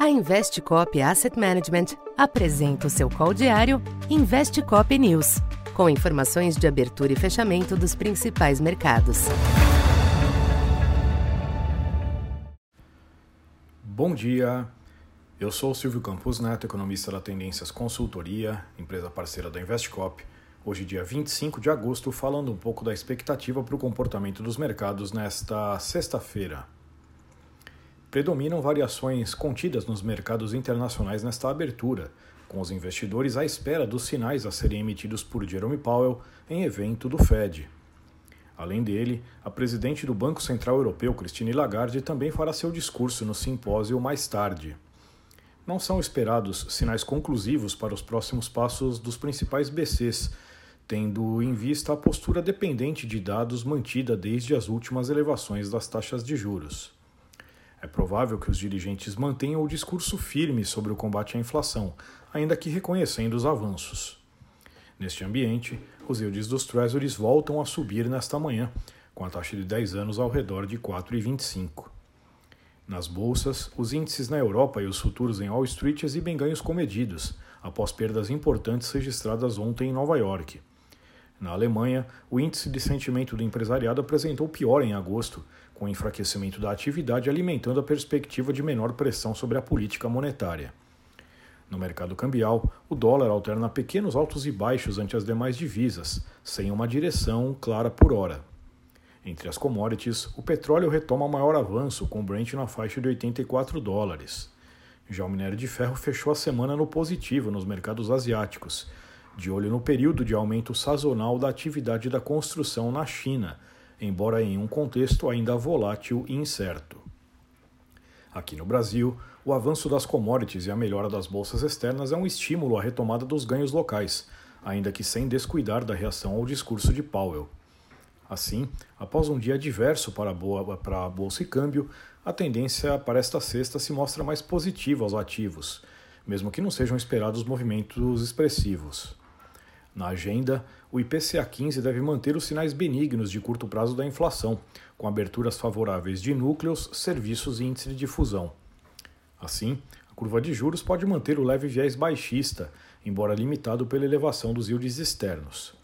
A Investcop Asset Management apresenta o seu call diário Investcop News, com informações de abertura e fechamento dos principais mercados. Bom dia, eu sou Silvio Campos Neto, economista da Tendências Consultoria, empresa parceira da Investcop. Hoje, dia 25 de agosto, falando um pouco da expectativa para o comportamento dos mercados nesta sexta-feira predominam variações contidas nos mercados internacionais nesta abertura, com os investidores à espera dos sinais a serem emitidos por Jerome Powell em evento do Fed. Além dele, a presidente do Banco Central Europeu, Christine Lagarde, também fará seu discurso no simpósio mais tarde. Não são esperados sinais conclusivos para os próximos passos dos principais BCs, tendo em vista a postura dependente de dados mantida desde as últimas elevações das taxas de juros. É provável que os dirigentes mantenham o discurso firme sobre o combate à inflação, ainda que reconhecendo os avanços. Neste ambiente, os yields dos Treasuries voltam a subir nesta manhã, com a taxa de 10 anos ao redor de 4,25. Nas bolsas, os índices na Europa e os futuros em Wall Street exibem ganhos comedidos, após perdas importantes registradas ontem em Nova York. Na Alemanha, o índice de sentimento do empresariado apresentou pior em agosto, com o enfraquecimento da atividade alimentando a perspectiva de menor pressão sobre a política monetária. No mercado cambial, o dólar alterna pequenos altos e baixos ante as demais divisas, sem uma direção clara por hora. Entre as commodities, o petróleo retoma maior avanço, com o Brent na faixa de 84 dólares. Já o minério de ferro fechou a semana no positivo nos mercados asiáticos, de olho no período de aumento sazonal da atividade da construção na China, embora em um contexto ainda volátil e incerto. Aqui no Brasil, o avanço das commodities e a melhora das bolsas externas é um estímulo à retomada dos ganhos locais, ainda que sem descuidar da reação ao discurso de Powell. Assim, após um dia adverso para a, boa, para a bolsa e câmbio, a tendência para esta sexta se mostra mais positiva aos ativos, mesmo que não sejam esperados movimentos expressivos. Na agenda, o IPCA 15 deve manter os sinais benignos de curto prazo da inflação, com aberturas favoráveis de núcleos, serviços e índice de difusão. Assim, a curva de juros pode manter o leve viés baixista, embora limitado pela elevação dos yields externos.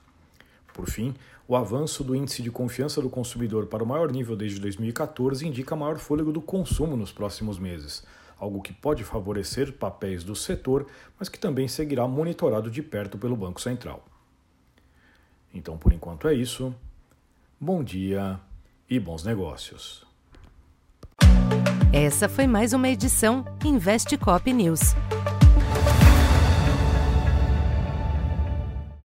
Por fim, o avanço do índice de confiança do consumidor para o maior nível desde 2014 indica maior fôlego do consumo nos próximos meses, algo que pode favorecer papéis do setor, mas que também seguirá monitorado de perto pelo Banco Central. Então, por enquanto é isso. Bom dia e bons negócios. Essa foi mais uma edição Investe Cop News.